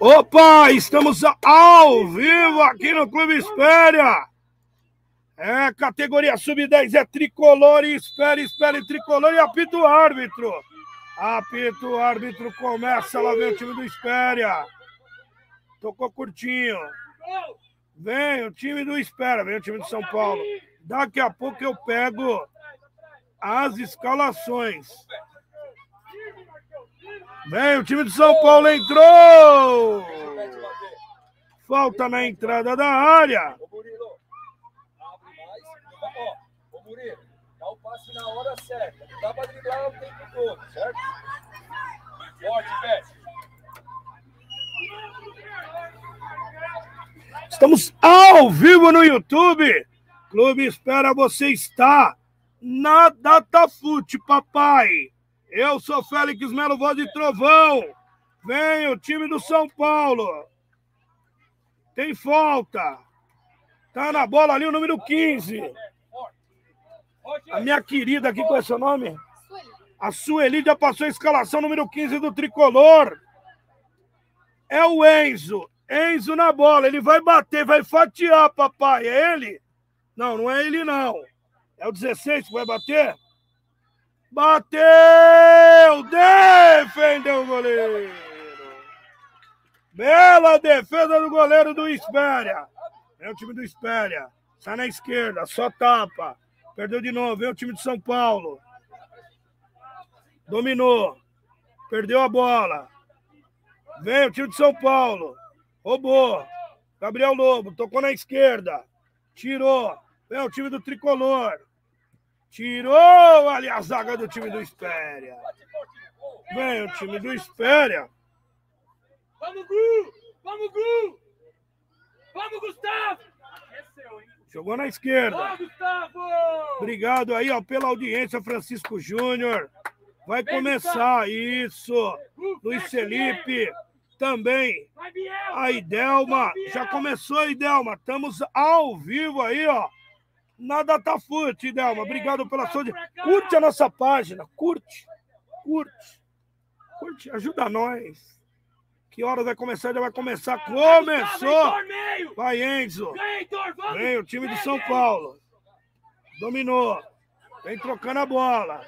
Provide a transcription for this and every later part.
Opa, estamos ao vivo aqui no Clube Espéria. É, categoria sub-10 é tricolor e espere, espere tricolor e apita o árbitro. Apita o árbitro, começa, lá vem o time do Espéria. Tocou curtinho. Vem o time do Espera, vem o time de São Paulo. Daqui a pouco eu pego as escalações. Vem, o time de São Paulo entrou! Falta na entrada da área. Ô Murilo, dá o passe na hora certa. Não dá pra driblar o tempo todo, certo? Forte, Pet. Estamos ao vivo no YouTube. Clube Espera, você está na Datafute, papai. Eu sou Félix Melo, voz de trovão. Vem o time do São Paulo. Tem falta. Tá na bola ali o número 15. A minha querida aqui, qual é seu nome? A Sueli já passou a escalação número 15 do tricolor. É o Enzo. Enzo na bola. Ele vai bater, vai fatiar, papai. É ele? Não, não é ele, não. É o 16 que vai bater? Bateu! Defendeu o goleiro! Bela defesa do goleiro do Espéria. É o time do Espéria. Sai na esquerda, só tapa. Perdeu de novo, vem o time de São Paulo. Dominou. Perdeu a bola. Vem o time de São Paulo. Roubou. Gabriel Lobo, tocou na esquerda. Tirou. Vem o time do Tricolor. Tirou ali a zaga do time do Espéria. Vem o time do Espéria. Vamos, Gu! Vamos, Gu! Vamos, Gustavo! Jogou na esquerda. Obrigado aí, ó, pela audiência, Francisco Júnior. Vai começar isso. Luiz Felipe também. A Idelma. Já começou, Idelma. Estamos ao vivo aí, ó. Na Datafute, Idelma. Obrigado pela sua. Curte a nossa página. Curte. Curte. Curte. Ajuda nós. Que hora vai começar? Já vai começar. Começou! Vai, Enzo. Vem o time de São Paulo. Dominou. Vem trocando a bola.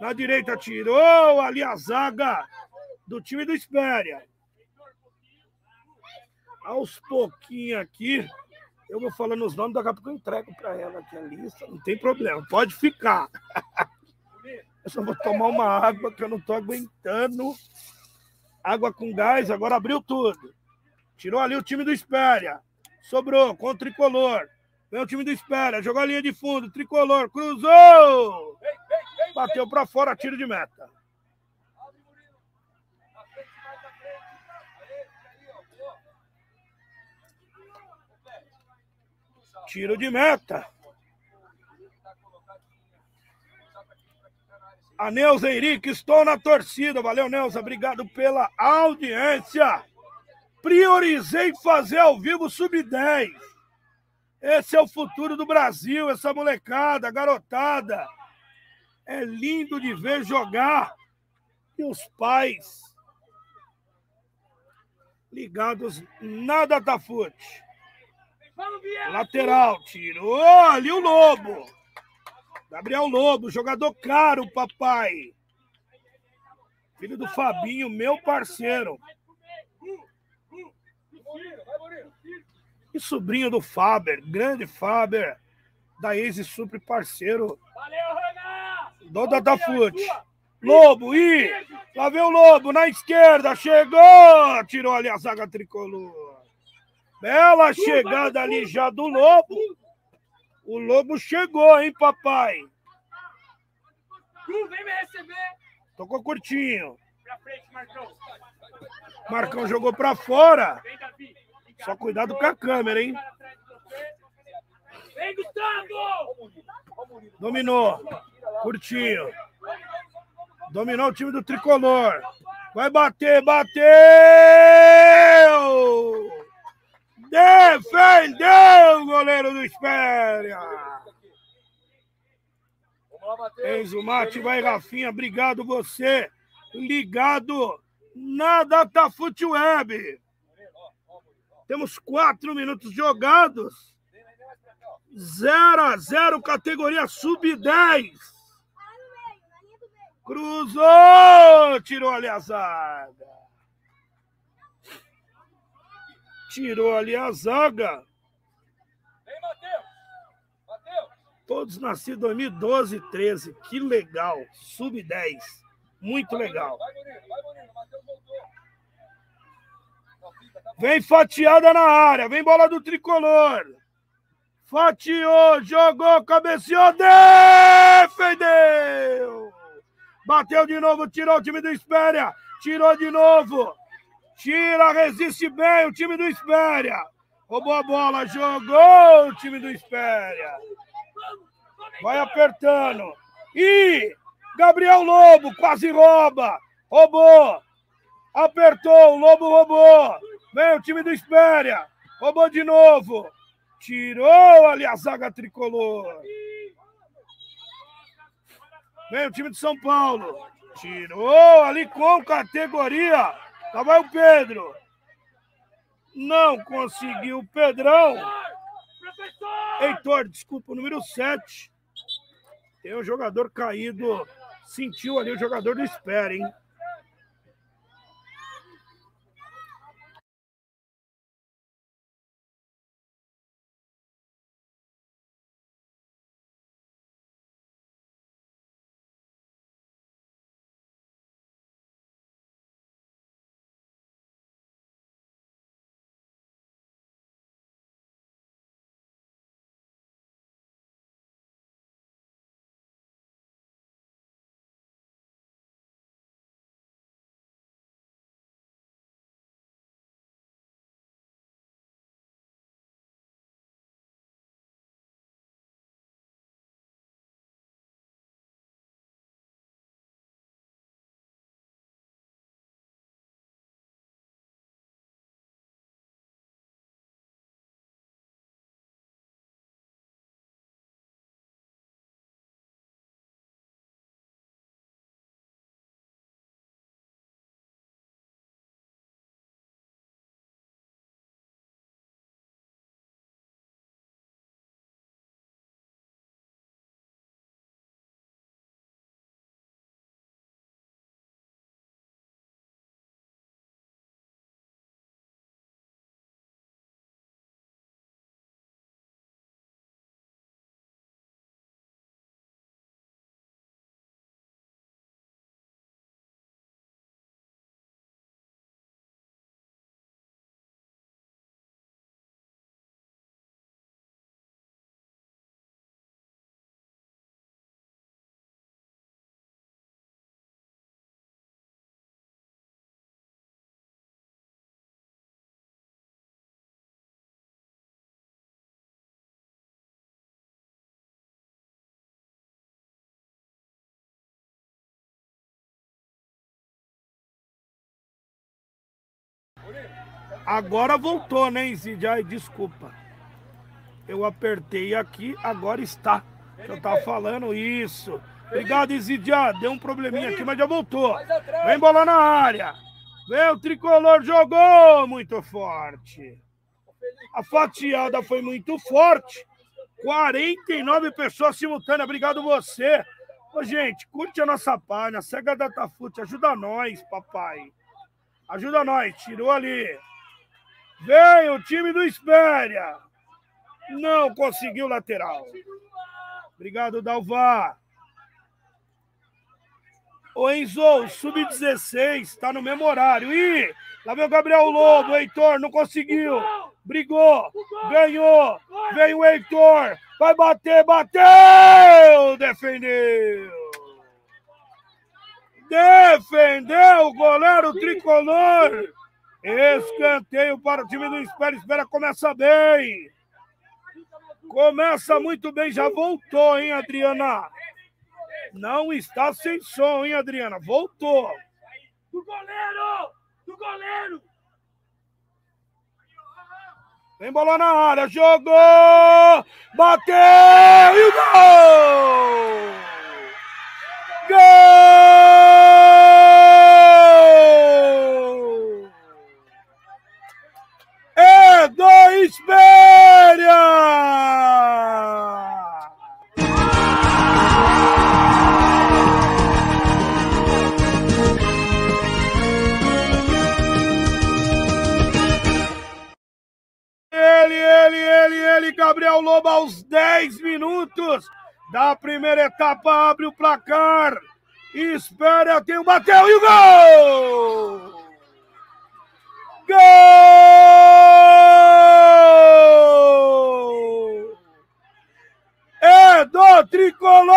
Na direita tirou ali a zaga do time do Espéria. Aos pouquinhos aqui, eu vou falando os nomes, daqui a pouco eu entrego para ela aqui a lista. Não tem problema, pode ficar. Eu só vou tomar uma água que eu não estou aguentando água com gás, agora abriu tudo. Tirou ali o time do Espéria. Sobrou com o tricolor. Vem o time do Espéria, jogou a linha de fundo, tricolor, cruzou! Bateu para fora, tiro de meta. Tiro de meta. A Neuza Henrique, estou na torcida. Valeu, Neuza. Obrigado pela audiência. Priorizei fazer ao vivo sub-10. Esse é o futuro do Brasil, essa molecada, garotada. É lindo de ver jogar. E os pais ligados na Datafute. Lateral, tirou ali o Lobo. Gabriel Lobo, jogador caro, papai. Filho do Fabinho, meu parceiro. E sobrinho do Faber, grande Faber, da Easy Supre, parceiro. Do Datafute. Lobo, e lá vem o Lobo, na esquerda, chegou! Tirou ali a zaga tricolor. Bela chegada ali já do Lobo. O lobo chegou, hein, papai? Tu vem me receber. Tocou curtinho. Pra frente, Marcão. Marcão jogou pra fora. Só cuidado com a câmera, hein? Vem, Gustavo! Dominou. Curtinho. Dominou o time do tricolor. Vai bater, bateu! Defendeu o goleiro do Espéria. Enzo Mate, vai Rafinha, obrigado você. Ligado na Datafute Web. Temos quatro minutos jogados. 0 a 0 categoria sub-10. Cruzou! Tirou ali a zaga. Tirou ali a zaga. Vem, Matheus! Matheus! Todos nascidos em 2012 e 13. Que legal. Sub-10. Muito legal. Vai, Murilo, vai, Murilo. Matheus voltou. Tá. Vem fatiada na área. Vem bola do tricolor. Fatiou, jogou, cabeceou, defendeu! Bateu de novo, tirou o time do Espéria. Tirou de novo. Tira, resiste bem o time do Espéria. Roubou a bola, jogou o time do Espéria. Vai apertando. E Gabriel Lobo quase rouba. Roubou. Apertou, o Lobo roubou. Vem o time do Espéria. Roubou de novo. Tirou ali a zaga tricolor. Vem o time de São Paulo. Tirou ali com categoria. Lá vai o Pedro. Não conseguiu o Pedrão. Heitor, desculpa, o número 7. Tem um jogador caído. Sentiu ali o jogador do Espera, hein? Agora voltou, né, Zidia? Ai, desculpa. Eu apertei aqui, agora está. Eu tava falando isso. Obrigado, Isidia. Deu um probleminha aqui, mas já voltou. Vem bola na área. Vem o tricolor, jogou muito forte. A fatiada foi muito forte. 49 pessoas simultâneas. Obrigado você. Ô, gente, curte a nossa página, segue a Datafute, ajuda nós, papai. Ajuda nós, tirou ali. Vem o time do Espéria. Não conseguiu lateral. Obrigado, Dalvar. Ô Enzo, sub-16, está no mesmo horário. Ih, lá vem o Gabriel Lobo, o Heitor, não conseguiu. Brigou, ganhou. Vem o Heitor, vai bater, bateu! Defendeu. Defendeu o goleiro tricolor. Escanteio para o time do Espera. Espera começa bem. Começa muito bem. Já voltou, hein, Adriana? Não está sem som, hein, Adriana? Voltou. Do goleiro! Do goleiro! Vem bola na área. Jogou! Bateu! E o gol! Gol! Do Espéria! Ele, ele, ele, ele, Gabriel Lobo, aos 10 minutos da primeira etapa, abre o placar. Espera, tem o bateu e o gol! Gol! É do tricolor!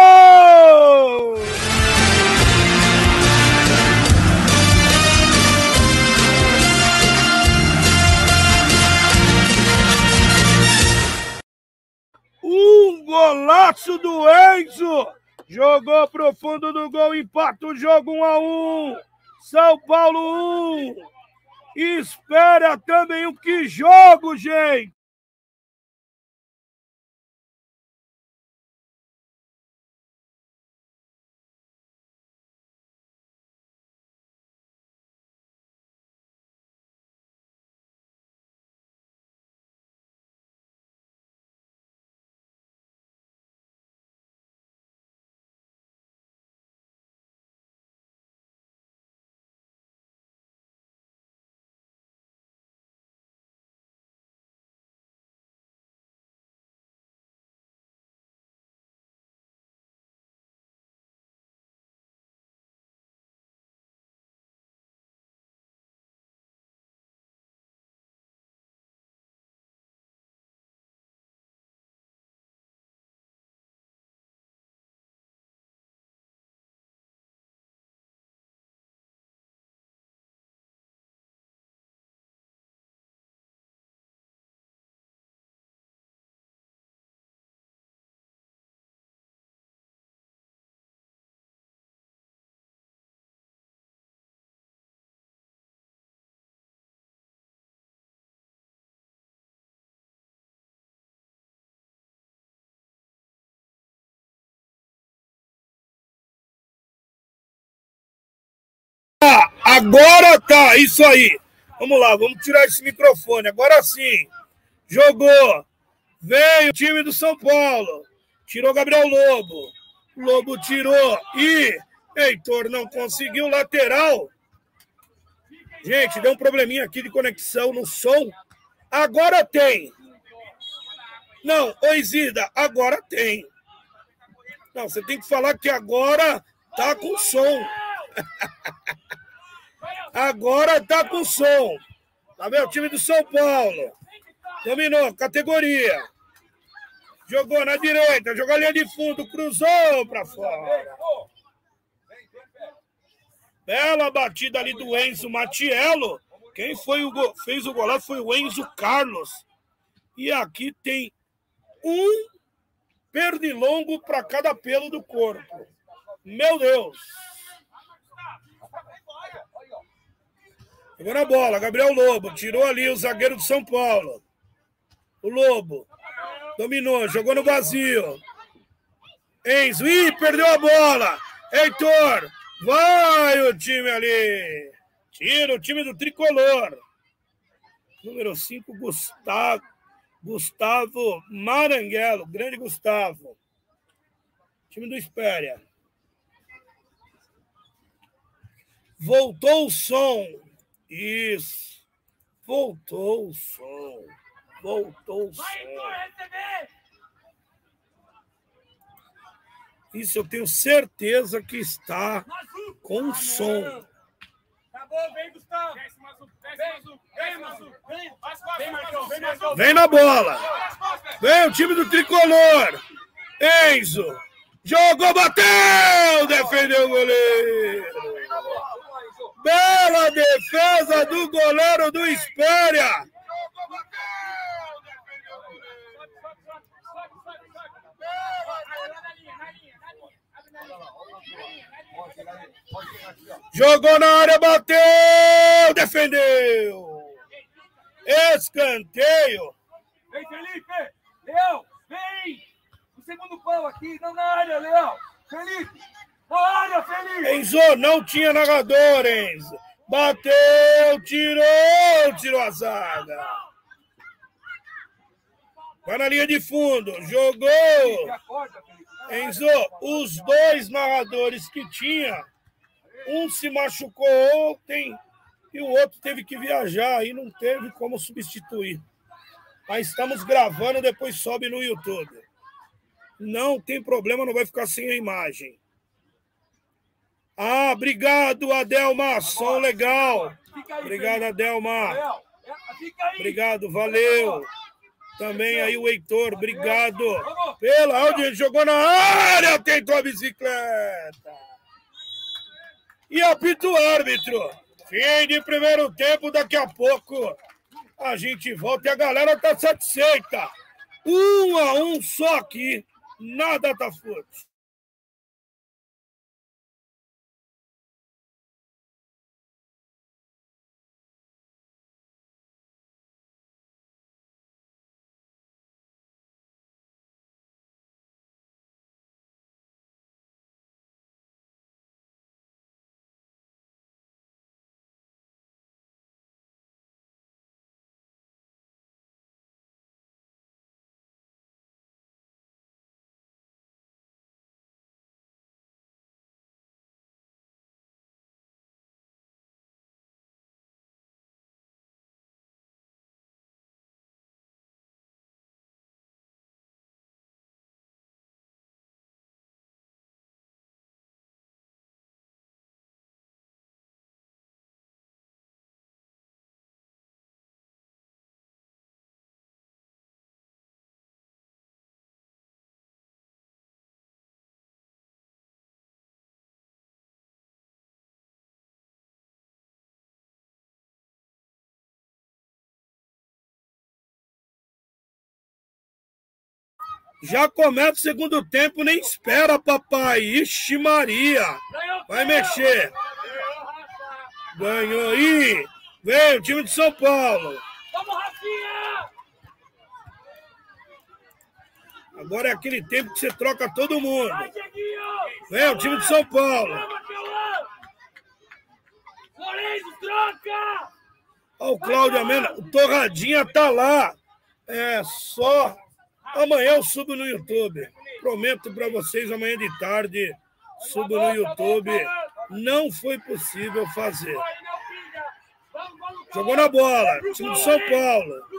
Um golaço do Enzo. Jogou pro fundo do gol, empata o jogo 1 a 1. São Paulo 1. Espera também o que jogo, gente. Agora tá, isso aí. Vamos lá, vamos tirar esse microfone. Agora sim. Jogou. Veio o time do São Paulo. Tirou Gabriel Lobo. Lobo tirou e Heitor não conseguiu lateral. Gente, deu um probleminha aqui de conexão no som. Agora tem. Não, Oizida, agora tem. Não, você tem que falar que agora tá com som. Agora tá com som. Tá vendo? O time do São Paulo. Dominou, categoria. Jogou na direita, jogou a linha de fundo, cruzou para fora. Bela batida ali do Enzo Matiello. Quem foi o go... fez o golaço foi o Enzo Carlos. E aqui tem um pernilongo para cada pelo do corpo. Meu Deus! Pegou na bola, Gabriel Lobo, tirou ali o zagueiro do São Paulo. O Lobo dominou, jogou no vazio. Enzo, ih, perdeu a bola. Heitor, vai o time ali. Tira o time do tricolor. Número 5, Gustavo. Gustavo Maranguelo, grande Gustavo. Time do Espéria. Voltou o som. Isso. Voltou o som. Voltou o som. Isso eu tenho certeza que está com som. vem, Gustavo. Vem na bola. Vem o time do tricolor. Enzo. Jogou, bateu! Defendeu o goleiro. Bela defesa do goleiro do Espéria. Jogou na área, bateu, defendeu. Escanteio. Vem, Felipe. Leão, vem. O segundo pau aqui, não na área, Leão. Felipe, Olha, Felipe! Enzo, não tinha narrador, Enzo. Bateu, tirou, tirou a zaga. Vai na linha de fundo, jogou. Enzo, os dois narradores que tinha, um se machucou ontem e o outro teve que viajar e não teve como substituir. Mas estamos gravando, depois sobe no YouTube. Não tem problema, não vai ficar sem a imagem. Ah, obrigado, Adelma. Som legal. Obrigado. Adelma. É. Obrigado, valeu. Também aí o Heitor, obrigado. Pela audiência, jogou na área, tentou a bicicleta. E apita o árbitro. Fim de primeiro tempo, daqui a pouco a gente volta e a galera tá satisfeita. Um a um só aqui, nada tá forte. Já começa o segundo tempo, nem espera, papai. Ixi, Maria. Vai mexer. Ganhou, aí. Vem o time de São Paulo. Vamos, Rafinha! Agora é aquele tempo que você troca todo mundo. Vem o time de São Paulo. Lourenço, troca! Ó, o Cláudio Amena, o Torradinha tá lá. É só. Amanhã eu subo no YouTube. Prometo para vocês, amanhã de tarde, subo no YouTube. Não foi possível fazer. Jogou na bola, time de São Paulo.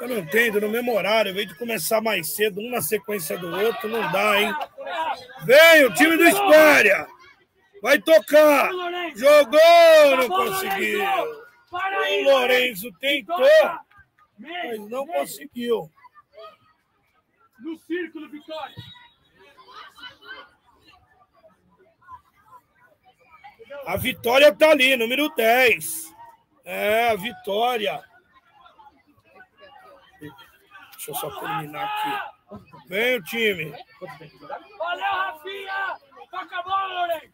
Eu não entendo, no mesmo horário, vez de começar mais cedo, um na sequência do outro, não dá, hein? Vem o time do Espéria. Vai tocar. Jogou, não conseguiu. O aí, Lourenço tentou, mas não conseguiu. No círculo, Vitória. A Vitória tá ali, número 10. É, a Vitória. Deixa eu só terminar aqui. Vem o time. Valeu, Rafinha! Toca a bola, Lourenço!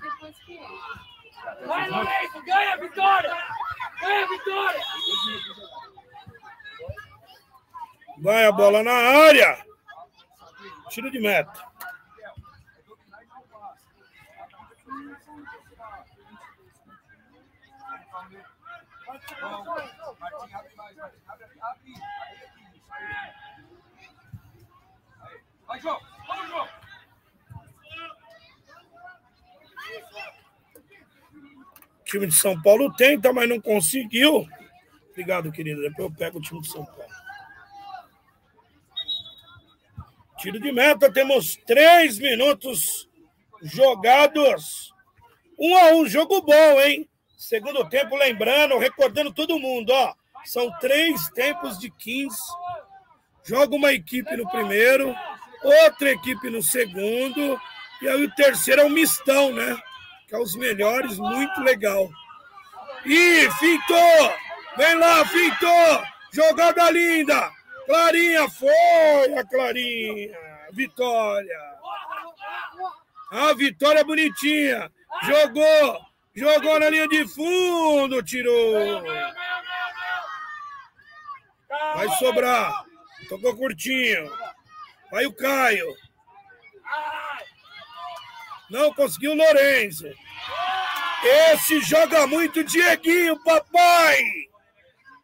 Depois que Vai, Lourenço! Ganha a vitória! Ganha a vitória! Vai a bola na área. Tiro de meta. Vai, João! Vamos, João! O time de São Paulo tenta, mas não conseguiu. Obrigado, querido. Depois eu pego o time de São Paulo. Tiro de meta, temos três minutos jogados. Um a um, jogo bom, hein? Segundo tempo, lembrando, recordando todo mundo, ó. São três tempos de 15. Joga uma equipe no primeiro, outra equipe no segundo, e aí o terceiro é um mistão, né? Que é os melhores, muito legal. Ih, fintou! Vem lá, fintou! Jogada linda! Clarinha foi a Clarinha! Vitória! A vitória bonitinha! Jogou! Jogou na linha de fundo, tirou! Vai sobrar! Tocou curtinho. Vai o Caio. Não conseguiu o Lourenço. Esse joga muito Dieguinho, papai.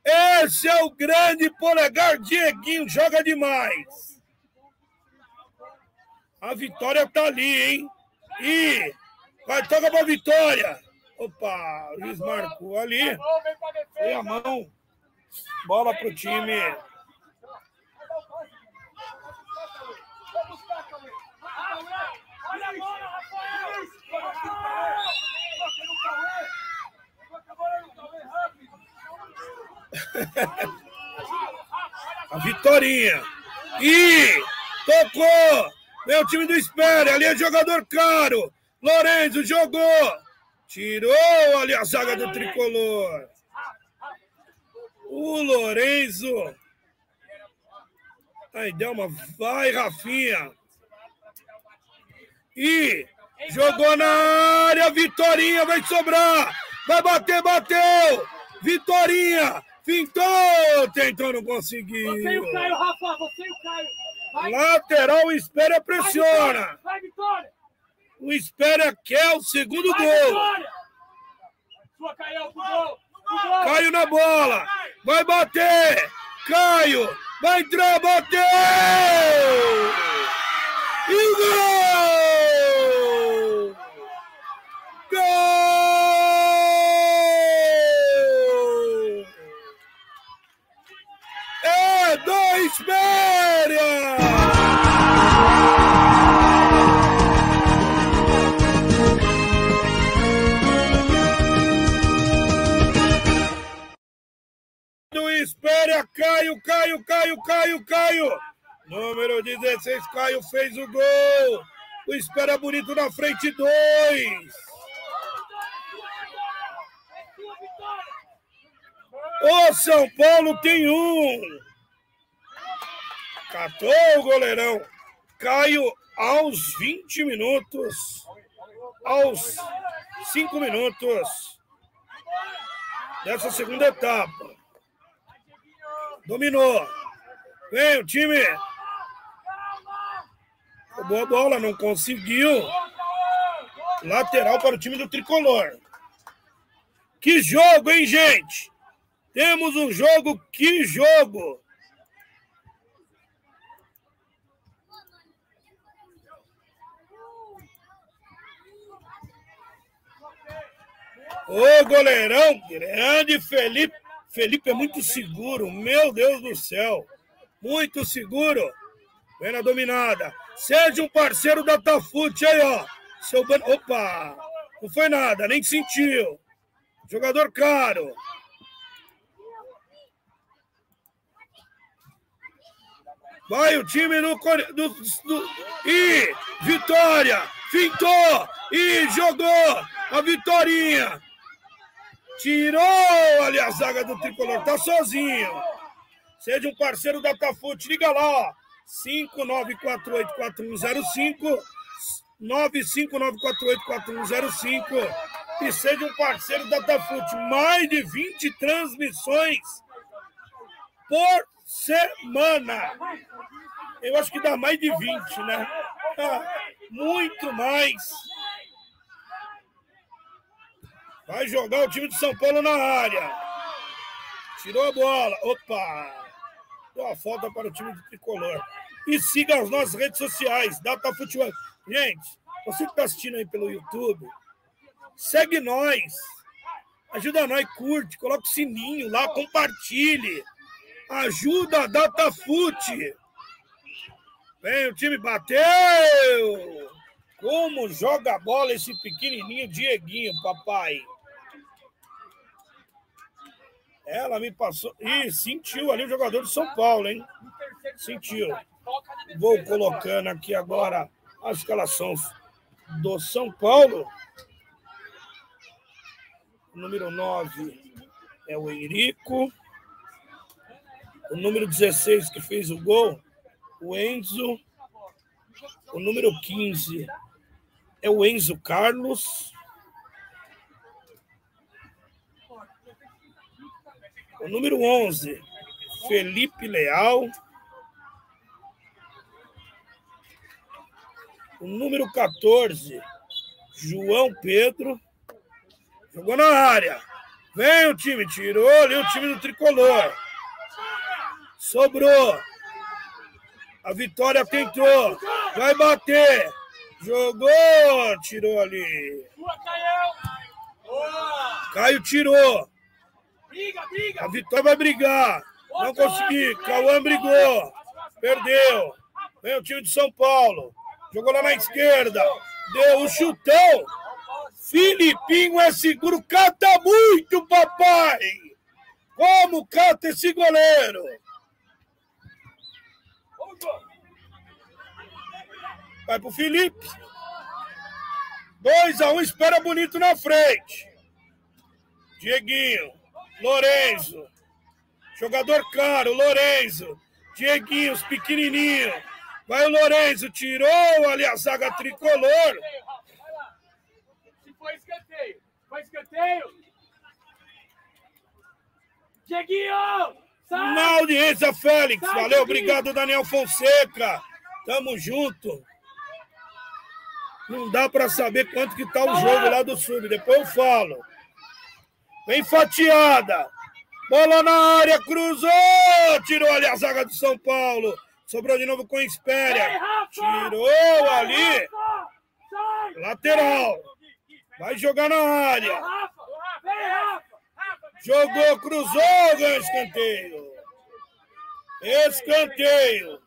Esse é o grande polegar Dieguinho, joga demais. A vitória tá ali, hein? E vai, toca pra vitória. Opa, o Luiz marcou ali. Foi a mão. Bola pro time. A Vitorinha. E tocou. Vem o time do Espere. Ali é jogador caro. Lorenzo jogou. Tirou ali a zaga do tricolor. O Lorenzo. Aí, Delma. Vai, Rafinha. E jogou na área. Vitorinha vai sobrar. Vai bater, bateu. Vitorinha. Fintou. Tentou, não conseguiu. Você e o Caio, Rafa. Você e o Caio. Vai. Lateral, espera, Vai, pressiona. Vitória. Vai, Vitória. O espera quer o segundo Vai, gol. Vitória. Sua, Caio, pro gol. Pro gol. Caio na bola. Vai bater. Caio. Vai entrar, bateu. E gol! Gol! Espéria! do Espera, Caio, Caio, Caio, Caio, Caio. Número 16, Caio fez o gol. O Espera bonito na frente, dois. O São Paulo tem um. Catou o goleirão. Caio aos 20 minutos. Aos 5 minutos dessa segunda etapa. Dominou. Vem o time. Roubou a bola, não conseguiu. Lateral para o time do tricolor. Que jogo, hein, gente? Temos um jogo, que jogo! Ô goleirão, grande Felipe. Felipe é muito seguro, meu Deus do céu. Muito seguro. Vem na dominada. Seja um parceiro da Tafute aí, ó. Seu ban... Opa! Não foi nada, nem sentiu. Jogador caro. Vai o time no. Do, do... E Vitória! Fintou! E jogou! A Vitorinha! Tirou ali a zaga do tricolor, tá sozinho. Seja um parceiro da Tafute, liga lá, ó. 59484105 959484105 e seja um parceiro da Tafute. Mais de 20 transmissões por semana. Eu acho que dá mais de 20, né? Muito mais. Vai jogar o time de São Paulo na área. Tirou a bola. Opa! Deu falta para o time do Tricolor. E siga as nossas redes sociais, Data Futebol. Gente, você que está assistindo aí pelo YouTube, segue nós. Ajuda nós, curte, coloca o sininho lá, compartilhe. Ajuda a Datafute. Vem, o time bateu. Como joga a bola esse pequenininho Dieguinho, papai. Ela me passou. Ih, sentiu ali o jogador de São Paulo, hein? Sentiu. Vou colocando aqui agora a escalação do São Paulo. O número 9 é o Eurico. O número 16 que fez o gol, o Enzo. O número 15 é o Enzo Carlos. O número 11, Felipe Leal. O número 14, João Pedro. Jogou na área. Vem o time, tirou ali o time do tricolor. Sobrou. A vitória tentou. Vai bater. Jogou, tirou ali. Caio tirou. A vitória vai brigar. Não consegui. Cauã brigou. Perdeu. Vem o time de São Paulo. Jogou lá na esquerda. Deu o chutão. Filipinho é seguro. Cata muito, papai. Como cata esse goleiro? Vai pro Felipe. 2 a 1 um, espera bonito na frente. Dieguinho. Lorenzo. Jogador caro, Lorenzo. Dieguinho, os pequenininhos. Vai o Lorenzo, tirou ali a zaga tricolor. Se foi escanteio, foi escanteio. Dieguinho! Sai! Na audiência, Félix. Sai, Valeu, obrigado, Daniel Fonseca. Tamo junto. Não dá para saber quanto que tá o jogo lá do Sub. Depois eu falo. Vem fatiada. Bola na área, cruzou! Tirou ali a zaga do São Paulo. Sobrou de novo com Espéria. Tirou ali. Lateral. Vai jogar na área. Jogou, cruzou, ganhou escanteio. Escanteio.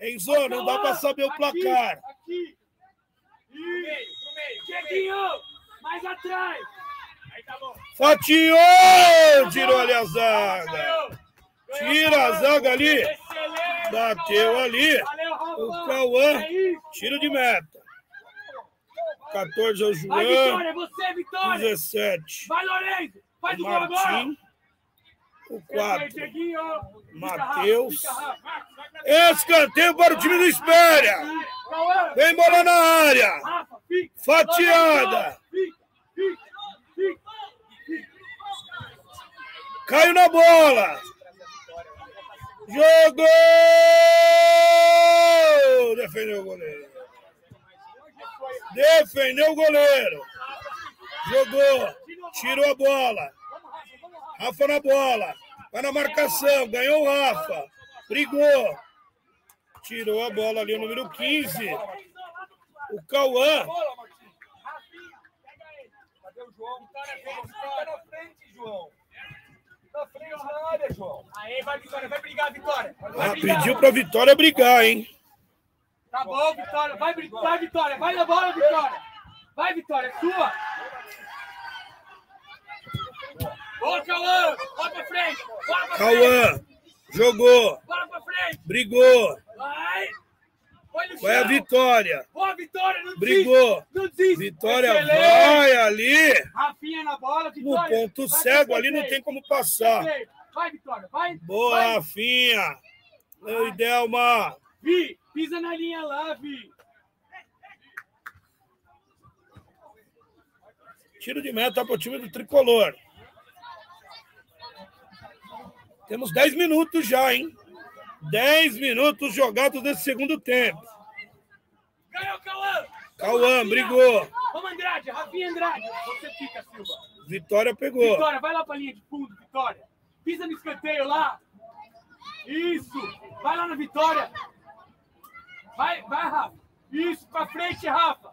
Enzo, não dá para saber o placar. Aqui. Cheguinho, mais atrás. Fatiou! Tirou ali a zaga. Tira a zaga ali. Bateu ali. O Cauã. Tiro de meta. 14 é o João. Vai, Vitória, você, Vitória. 17. Vai, Lourenço. Faz o gol agora. O 4. Matheus. Escanteio para o time do Espéria. Vem bola na área. Fatiada. Caiu na bola. Jogou! Defendeu o goleiro. Defendeu o goleiro. Jogou. Tirou a bola. Rafa na bola. Vai na marcação. Ganhou o Rafa. Brigou. Tirou a bola ali, o número 15. O Cauã. Cadê o João? Tá na frente, João. Na frente na área, João. Aí, vai, Vitória. Vai brigar, Vitória. Vai ah, brigar. Pediu pra Vitória brigar, hein? Tá bom, Vitória. Vai, vai, Vitória. Vai na bola, Vitória. Vai, Vitória. É sua. Boa, Cauã. Vai pra frente. Cauã. Jogou. Bora pra frente. Brigou. Vai. Vai a Vitória. Boa, Vitória. Não Brigou. Não desiste. Vitória Excelente. vai ali. Rafinha na bola. Vitória. No ponto vai cego ali não tem como passar. Vai, Vitória. Vai. Boa, vai. Rafinha. Meu Idelma. Vi, pisa na linha lá, Vi. Tiro de meta para o time do Tricolor. Temos 10 minutos já, hein? 10 minutos jogados nesse segundo tempo. Ganhou, Cauã! Cauã, brigou. Vamos, Andrade, Rafinha Andrade. Você fica, Silva. Vitória pegou. Vitória, vai lá pra linha de fundo, Vitória. Pisa no escanteio lá. Isso. Vai lá na Vitória. Vai, vai, Rafa. Isso, pra frente, Rafa.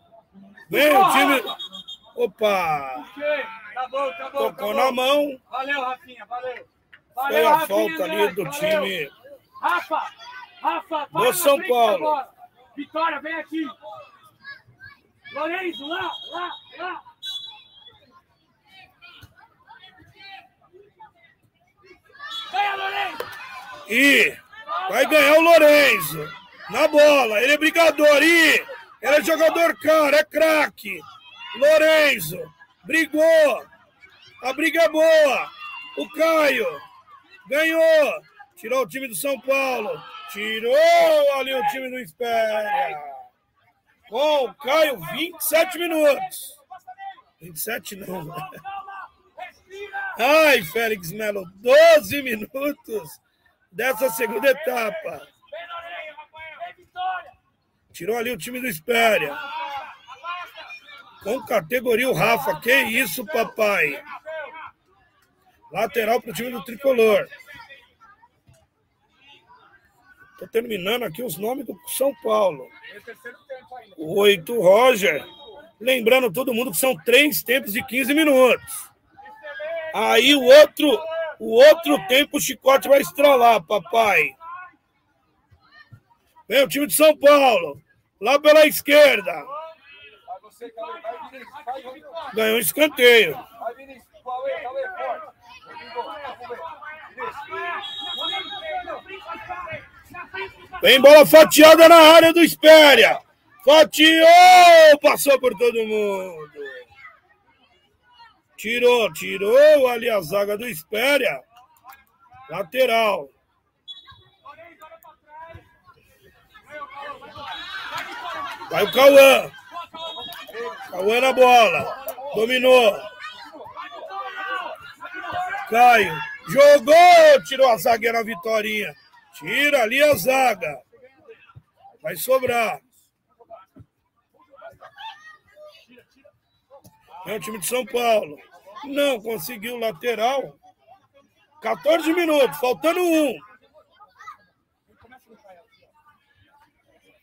Vem o time. Rafa. Opa! Ok, tá bom, tá bom. Tocou tá bom. na mão. Valeu, Rafinha, valeu. valeu Foi a Rafinha, falta ali do valeu. time Rafa! Rafa, para do São Paulo. Vitória, vem aqui. Lourenço, lá, lá, lá. Ganha, Lourenço! E vai ganhar o Lourenço. Na bola, ele é brigador. E ele é jogador caro, é craque. Lourenço, brigou. A briga é boa. O Caio ganhou. Tirou o time do São Paulo. Tirou ali o time do Espéria. Com o Caio, 27 minutos. 27 não. Ai, Félix Melo, 12 minutos dessa segunda etapa. Tirou ali o time do Espéria. Com categoria o Rafa. Que isso, papai? Lateral para o time do Tricolor. Tô terminando aqui os nomes do São Paulo. Oito, Roger. Lembrando todo mundo que são três tempos de 15 minutos. Aí o outro, o outro tempo o chicote vai estralar, papai. Vem o time de São Paulo. Lá pela esquerda. Ganhou um escanteio. Vem bola fatiada na área do Espéria. Fatiou! Passou por todo mundo. Tirou, tirou ali a zaga do Espéria. Lateral. Vai o Cauã. Cauã na bola. Dominou. Caio. Jogou. Tirou a zagueira Vitorinha. Tira ali a zaga. Vai sobrar. É o time de São Paulo. Não conseguiu lateral. 14 minutos, faltando um.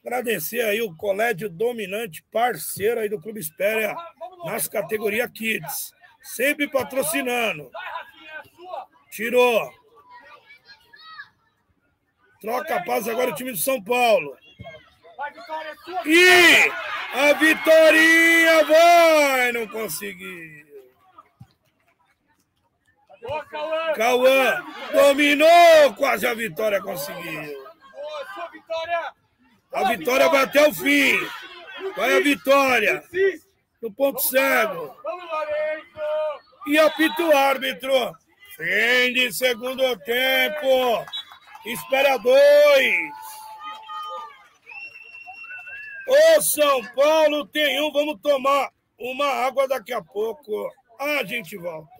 Agradecer aí o colégio dominante, parceiro aí do Clube Espéria nas categorias Kids. Sempre patrocinando. Tirou. Troca a paz agora o time de São Paulo. E a Vitorinha vai, não conseguiu. Cauã dominou, quase a vitória conseguiu. A vitória vai até o fim. Vai a vitória. No ponto cego. E apita o árbitro. Fim de segundo tempo. Espera dois. O São Paulo tem um. Vamos tomar uma água daqui a pouco. A gente volta.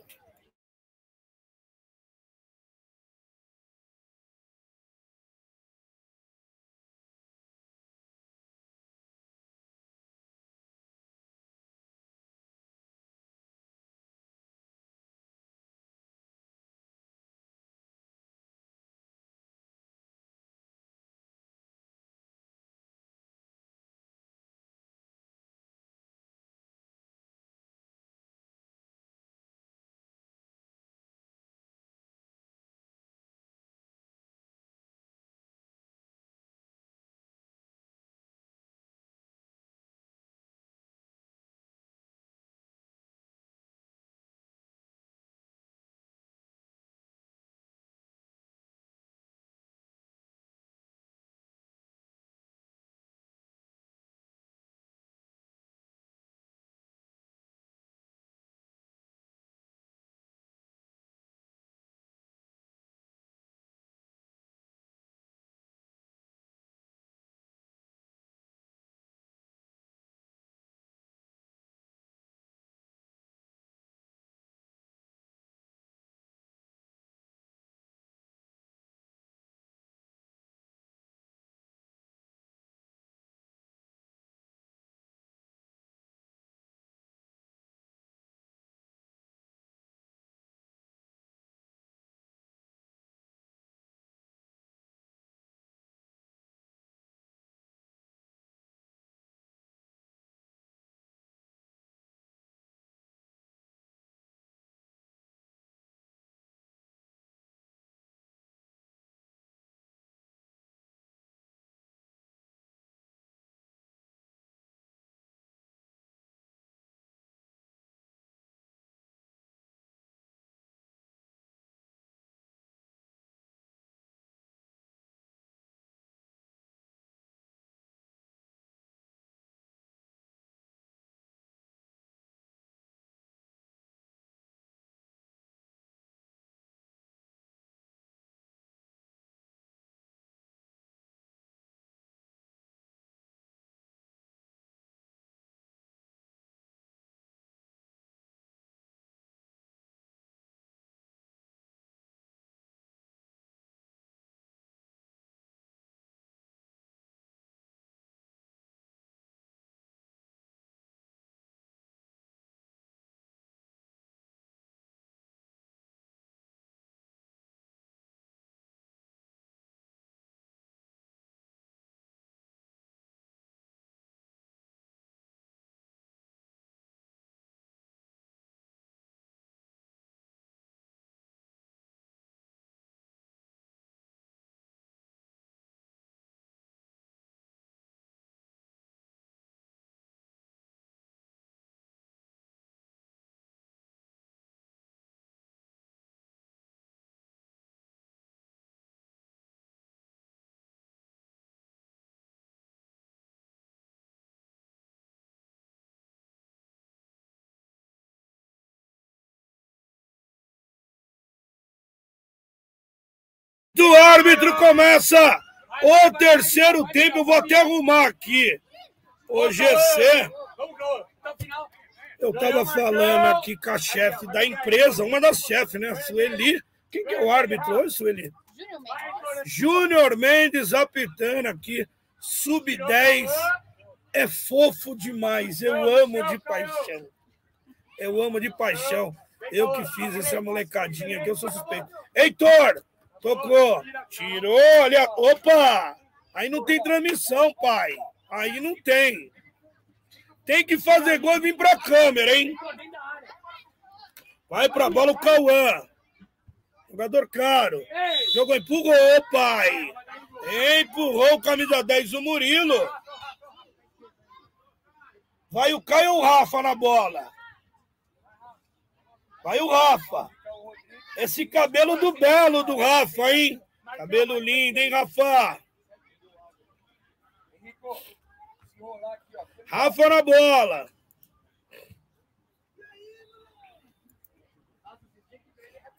O árbitro começa o terceiro tempo. Vou até arrumar aqui. O GC. Eu tava falando aqui com a chefe da empresa, uma das chefes, né? Sueli. Quem que é o árbitro hoje, Sueli? Júnior Mendes apitando aqui. Sub-10. É fofo demais. Eu amo de paixão. Eu amo de paixão. Eu que fiz essa molecadinha aqui, eu sou suspeito. Heitor! Tocou. Tirou, olha. Opa! Aí não tem transmissão, pai. Aí não tem. Tem que fazer gol e vir pra câmera, hein? Vai pra bola o Cauã. Jogador caro. Jogou, empurrou, pai. Empurrou o camisa 10 o Murilo. Vai o Caio o Rafa na bola? Vai o Rafa. Esse cabelo do belo do Rafa, hein? Cabelo lindo, hein, Rafa? Rafa na bola.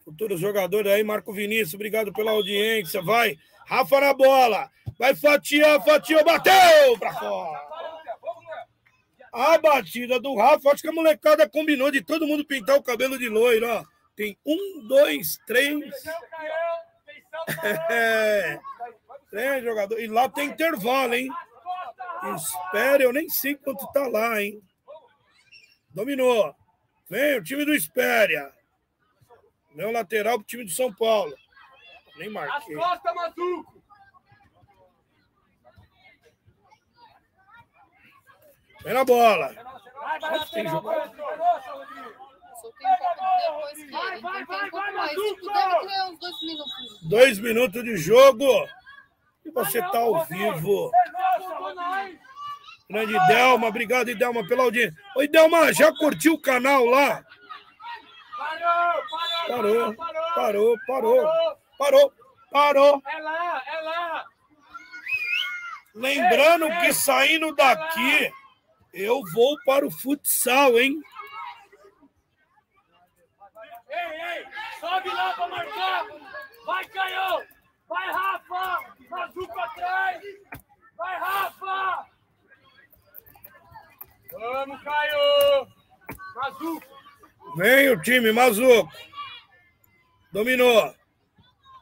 Futuro jogador aí, Marco Vinícius, obrigado pela audiência. Vai, Rafa na bola. Vai fatiar, fatiou, bateu pra fora. A batida do Rafa, acho que a molecada combinou de todo mundo pintar o cabelo de loiro, ó. Tem um, dois, três. É, três jogadores. E lá tem intervalo, hein? Espera, eu nem sei quanto tá lá, hein? Dominou. Vem o time do Espéria. Meu lateral pro time do São Paulo. Nem marquei. As costas, Mazuco. Vem na bola. Vai, vai, vai, tem. Vai, vai, vai, vai. Dois minutos de jogo. E você tá ao vivo. Grande Delma, obrigado, Delma, pela audiência. Oi, Delma, já curtiu o canal lá? Parou, parou, parou, parou, parou. É lá, é lá. Lembrando que saindo daqui, eu vou para o futsal, hein? Ei, ei, sobe lá para marcar. Vai, Caio. Vai, Rafa. Azul para trás. Vai, Rafa. Vamos, Caio. Mazuco. Vem o time, Mazuco. Dominou.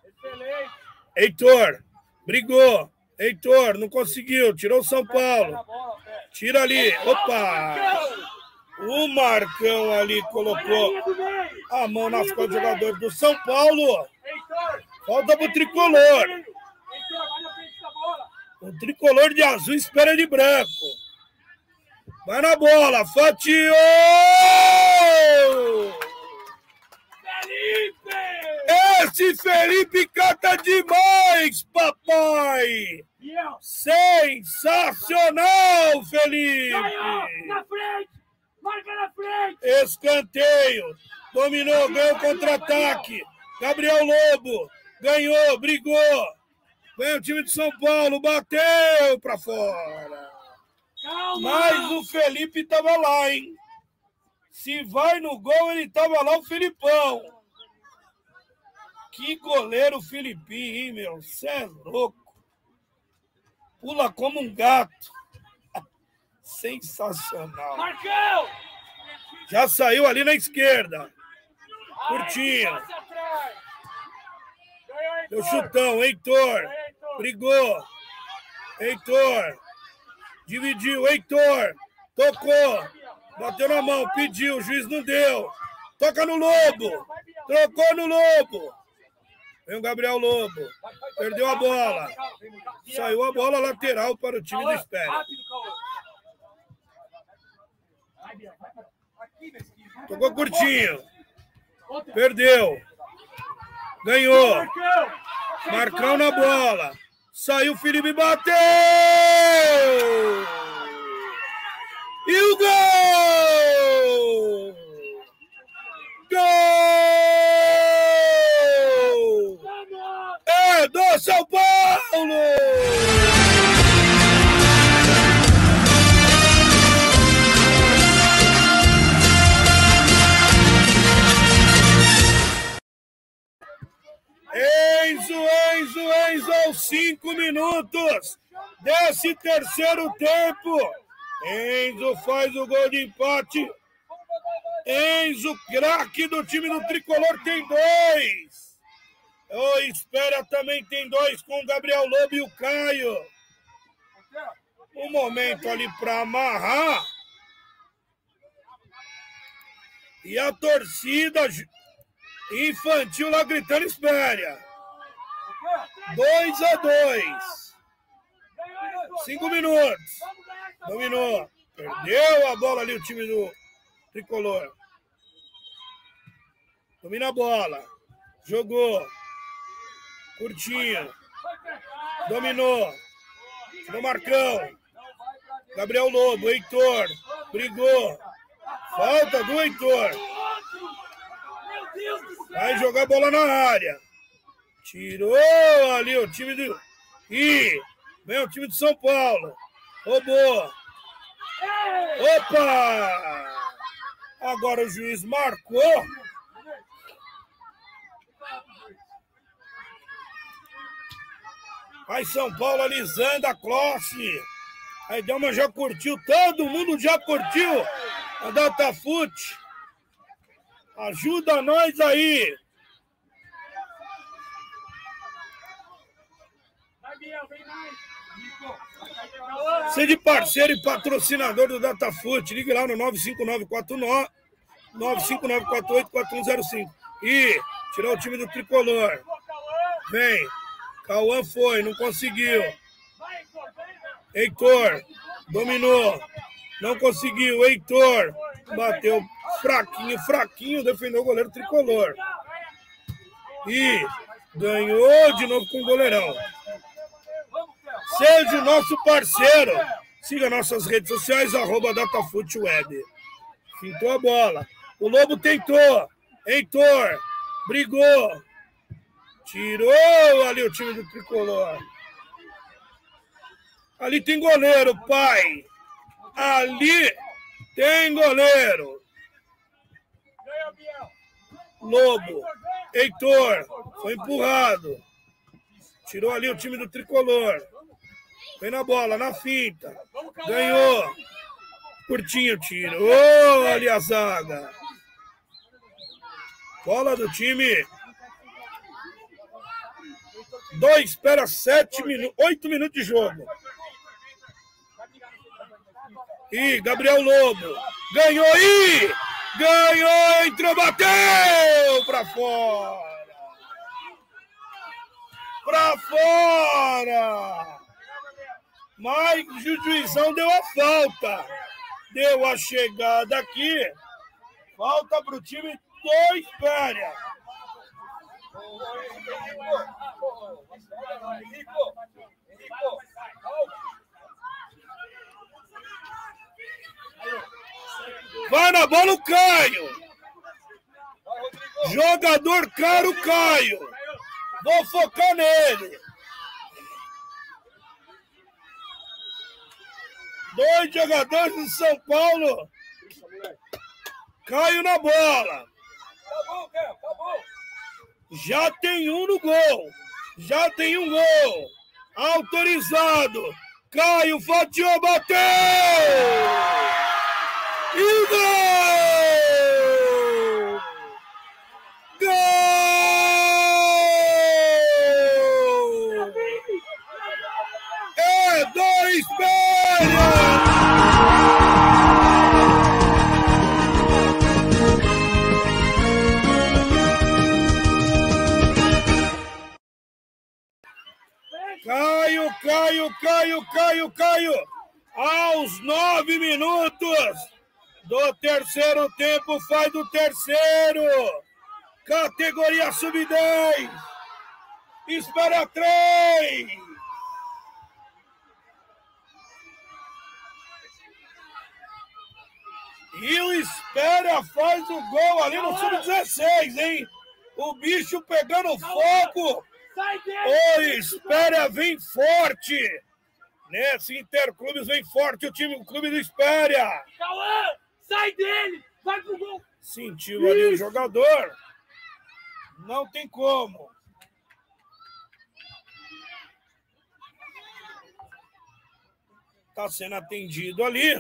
Excelente. Heitor. Brigou. Heitor, não conseguiu. Tirou o São Paulo. Tira ali. Opa! O Marcão ali colocou a mão nas costas do jogador do São Paulo. Falta pro tricolor. O tricolor de azul espera de branco. Vai na bola, fatiou! Felipe! Esse Felipe canta demais, papai! Sensacional, Felipe! Na frente! Marca na frente! Escanteio! Dominou, ganhou contra-ataque! Gabriel Lobo ganhou, brigou! Vem o time de São Paulo, bateu para fora! Calma. Mas o Felipe tava lá, hein? Se vai no gol, ele tava lá, o Filipão. Que goleiro Filipinho, hein, meu? Você é louco. Pula como um gato. Sensacional. Marcão! Já saiu ali na esquerda. Curtinho. Deu chutão, Heitor. Brigou. Heitor. Dividiu, Heitor. Tocou. Bateu na mão, pediu, o juiz não deu. Toca no Lobo. Trocou no Lobo. Vem o Gabriel Lobo. Perdeu a bola. Saiu a bola lateral para o time do Espera. Tocou curtinho. Perdeu. Ganhou. Marcão na bola. Saiu Felipe bateu! E o gol! Gol! É do São Paulo! Enzo, Enzo! cinco minutos desse terceiro tempo. Enzo faz o gol de empate. Enzo, craque do time do Tricolor, tem dois. O Espera também tem dois com o Gabriel Lobo e o Caio. Um momento ali para amarrar. E a torcida infantil lá gritando espera. 2 a 2. Cinco minutos. Dominou. Perdeu a bola ali o time do tricolor. Domina a bola. Jogou. Curtinho. Dominou. No Marcão. Gabriel Lobo. Heitor. Brigou. Falta do Heitor. Vai jogar bola na área. Tirou ali o time do. Ih! Vem o time de São Paulo. Roubou. Opa! Agora o juiz marcou. Aí São Paulo alisando a Closse. Aí Delma já curtiu, todo mundo já curtiu a Datafute. Ajuda nós aí. Seja parceiro e patrocinador do Datafute, ligue lá no 95949 959484105. E tirar o time do tricolor. Vem. Cauã foi, não conseguiu. Heitor, dominou. Não conseguiu. Heitor, bateu fraquinho, fraquinho, defendeu o goleiro tricolor. E ganhou de novo com o goleirão. Seja o nosso parceiro. Siga nossas redes sociais, arroba DataFootWeb. Fintou a bola. O Lobo tentou. Heitor. Brigou. Tirou ali o time do Tricolor. Ali tem goleiro, pai. Ali tem goleiro. Lobo. Heitor. Foi empurrado. Tirou ali o time do Tricolor. Vem na bola, na finta. Ganhou. Curtinho tirou ali a zaga. Bola do time. Dois, espera sete minutos, oito minutos de jogo. E Gabriel Lobo ganhou e ganhou, entrou, bateu para fora. Para fora. Mas o juizão deu a falta. Deu a chegada aqui. Falta para o time do Espéria. Vai na bola o Caio. Jogador caro Caio. Vou focar nele. Dois jogadores do São Paulo. Caio na bola. Já tem um no gol. Já tem um gol. Autorizado. Caio fatiou, bateu! E gol! Gol! É dois Caio, Caio, Caio, Caio, Caio. Aos nove minutos do terceiro tempo, faz do terceiro. Categoria sub-10. Espera três. E o Espera faz o gol ali no sub-16, hein? O bicho pegando fogo. O Espera vem forte. Nesse Interclubes vem forte o time, o clube do Espera. Cauã, sai dele. Vai pro gol. Sentiu ali o jogador. Não tem como. está sendo atendido ali.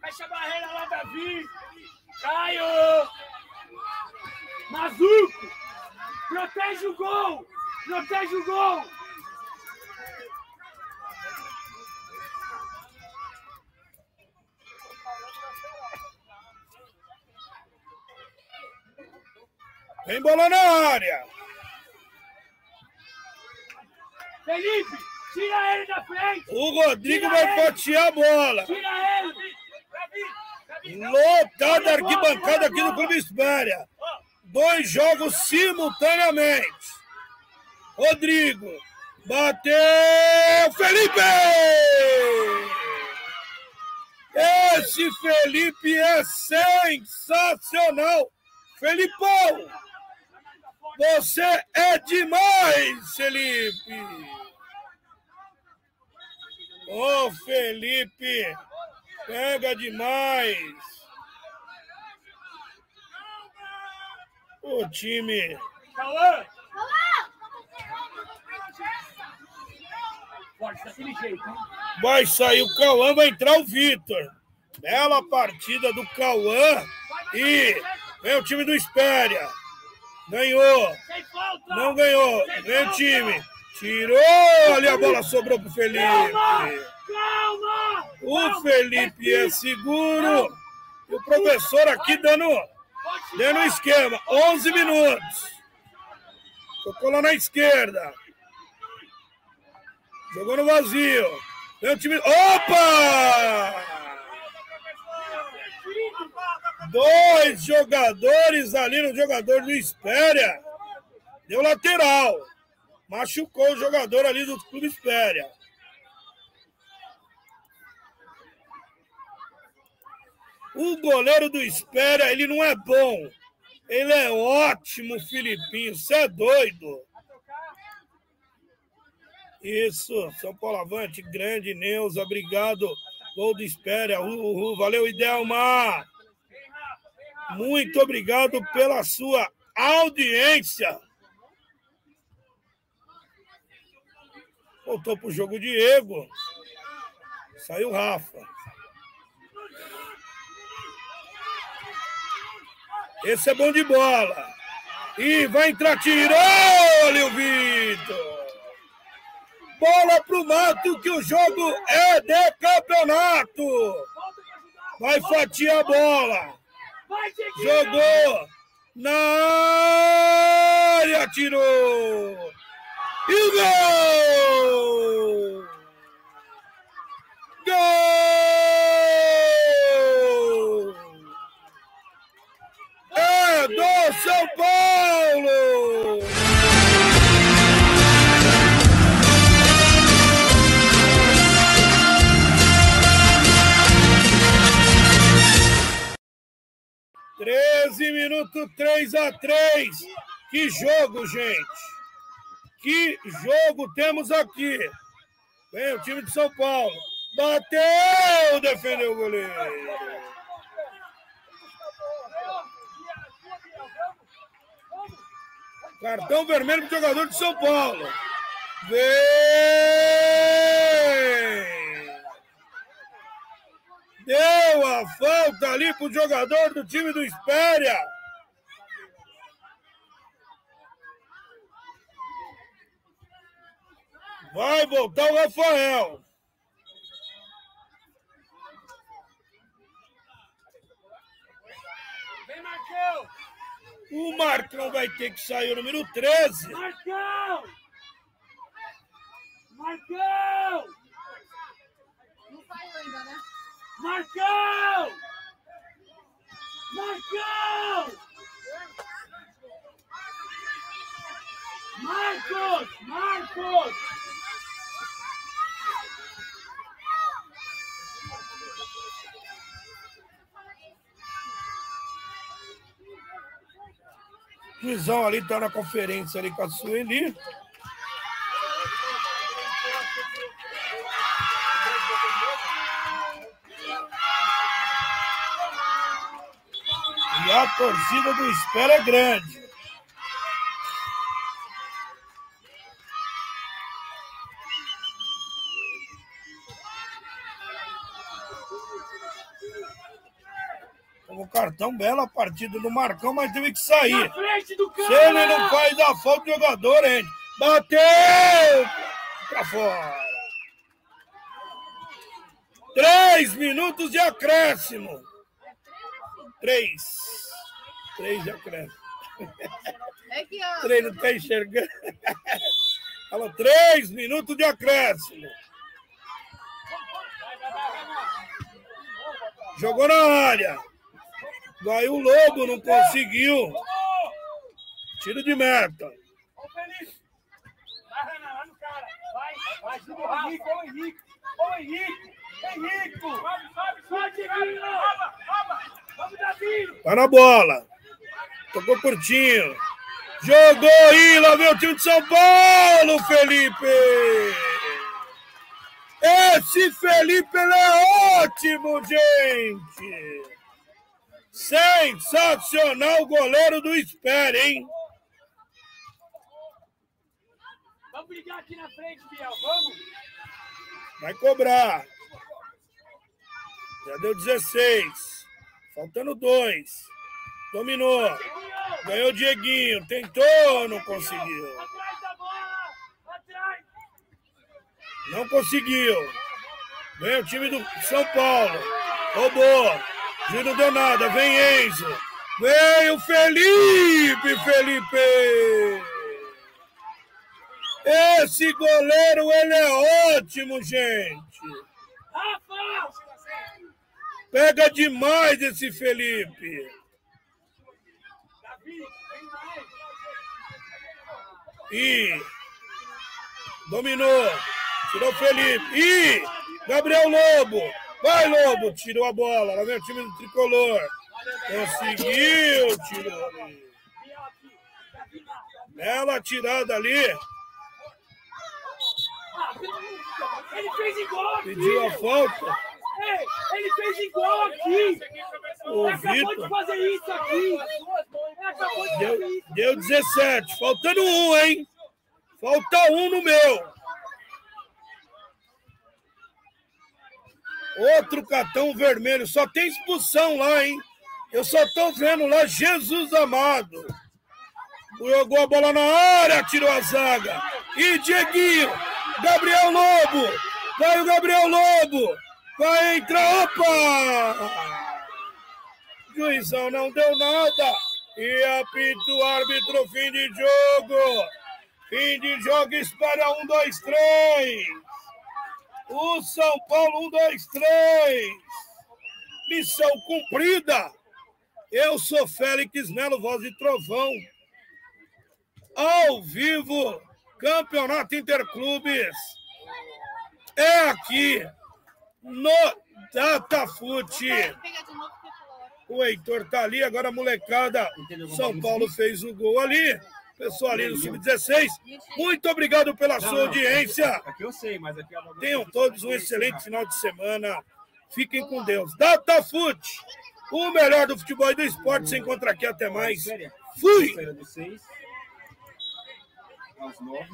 Fecha a barreira lá, Davi. Caio. Mazuco. Protege o gol. Protege o gol. Vem bola na área. Felipe, tira ele da frente. O Rodrigo Tira vai fatiar a bola. Tira ele. Lotada arquibancada aqui do Clube Espéria. Dois jogos simultaneamente. Rodrigo. Bateu. Felipe! Esse Felipe é sensacional. Felipão! Você é demais, Felipe! Ô, Felipe! Pega demais! O time. Daquele jeito, hein? vai sair o Cauã, vai entrar o Vitor. Bela partida do Cauã e vem o time do Espéria. Ganhou, não ganhou, vem o time. Tirou ali a bola, sobrou pro Felipe. Calma. Calma. O Felipe é seguro. E o professor aqui dando, dando esquema. 11 minutos. Tocou lá na esquerda. Jogou no vazio. Vem o time. Opa! Dois jogadores ali no jogador do Espéria. Deu lateral. Machucou o jogador ali do Clube Espéria. O goleiro do Espéria, ele não é bom. Ele é ótimo, Filipinho. Você é doido. Isso, São Paulo Avante, grande Neuza, obrigado. Gol do Espéria, uhul, valeu, Idelma. Muito obrigado pela sua audiência. Voltou pro jogo Diego. Saiu Rafa. Esse é bom de bola. E vai entrar, tirou ali o Vitor. Bola pro mato que o jogo é de campeonato. Vai fatiar a bola. Jogou na área, tirou. E o gol! Gol! É do São Paulo! Treze minutos, 3 a 3 Que jogo, gente! Que jogo temos aqui! Vem o time de São Paulo. Bateu! Defendeu o goleiro. Cartão vermelho para o jogador de São Paulo. Vem! Deu a falta ali para o jogador do time do Espéria. Vai voltar o Rafael. Vem, Marcão. O Marcão vai ter que sair o número 13. Marcão. Marcão. Não saiu ainda, né? Marcão. Marcão. Marcos. Marcos. Juizão ali tá na conferência ali com a Sueli. E a torcida do Espera é grande. O cartão bela a partida do Marcão, mas teve que sair. Se ele não faz a falta do jogador, hein? Bateu! Pra fora. Três minutos de acréscimo. Três. Três de acréscimo. É que, ó. Três não tá enxergando. Falou três minutos de acréscimo. Jogou na área. Vai o Lobo, não conseguiu. Tiro de meta. Ô, Felipe! Vai, Renan, vai no cara! Vai, vai, ajuda o Henrique, ô Henrique! Ô Henrique! Henrique! Sobe, sobe, sobe! Vamos, Davi! Tá na bola. Tocou curtinho. Jogou aí, lá vem o time de São Paulo, Felipe. Esse Felipe é ótimo, gente. Sensacional goleiro do Espere, hein? Vamos brigar aqui na frente, Biel, vamos! Vai cobrar. Já deu 16. Faltando dois. Dominou. Ganhou o Dieguinho. Tentou, não conseguiu. Não conseguiu. Vem o time do São Paulo. Roubou. Giro não deu nada. Vem Enzo. Vem o Felipe, Felipe. Esse goleiro, ele é ótimo, gente. Pega demais esse Felipe. E dominou. Tirou o Felipe. E Gabriel Lobo. Vai, Lobo. Tirou a bola. Lá vem o time do tricolor. Conseguiu. Tirou. Bela tirada ali. Ah, Ele fez igual aqui! Pediu a falta. Ei, ele fez igual aqui! O Ele acabou de fazer isso aqui! Ele acabou de Deu, fazer isso! deu 17. Faltando um, hein? Falta um no meu. Outro cartão vermelho. Só tem expulsão lá, hein? Eu só tô vendo lá Jesus amado. Jogou a bola na área, tirou a zaga. E Dieguinho. Gabriel Lobo. Vai o Gabriel Lobo. Vai entrar. Opa! Juizão não deu nada. E apita o árbitro, fim de jogo. Fim de jogo, espera um, dois, três. O São Paulo, um, dois, três. Missão cumprida. Eu sou Félix Melo, voz de trovão. Ao vivo, Campeonato Interclubes. É aqui no Datafute. O Heitor tá ali, agora a molecada. São Paulo fez o gol ali. Pessoal ali no Sub-16. Muito obrigado pela sua audiência. Aqui eu sei, mas aqui é uma- Tenham todos um excelente final de semana. Fiquem com Deus. Datafute, o melhor do futebol e do esporte. Se encontra aqui. Até mais. Fui! Às nove.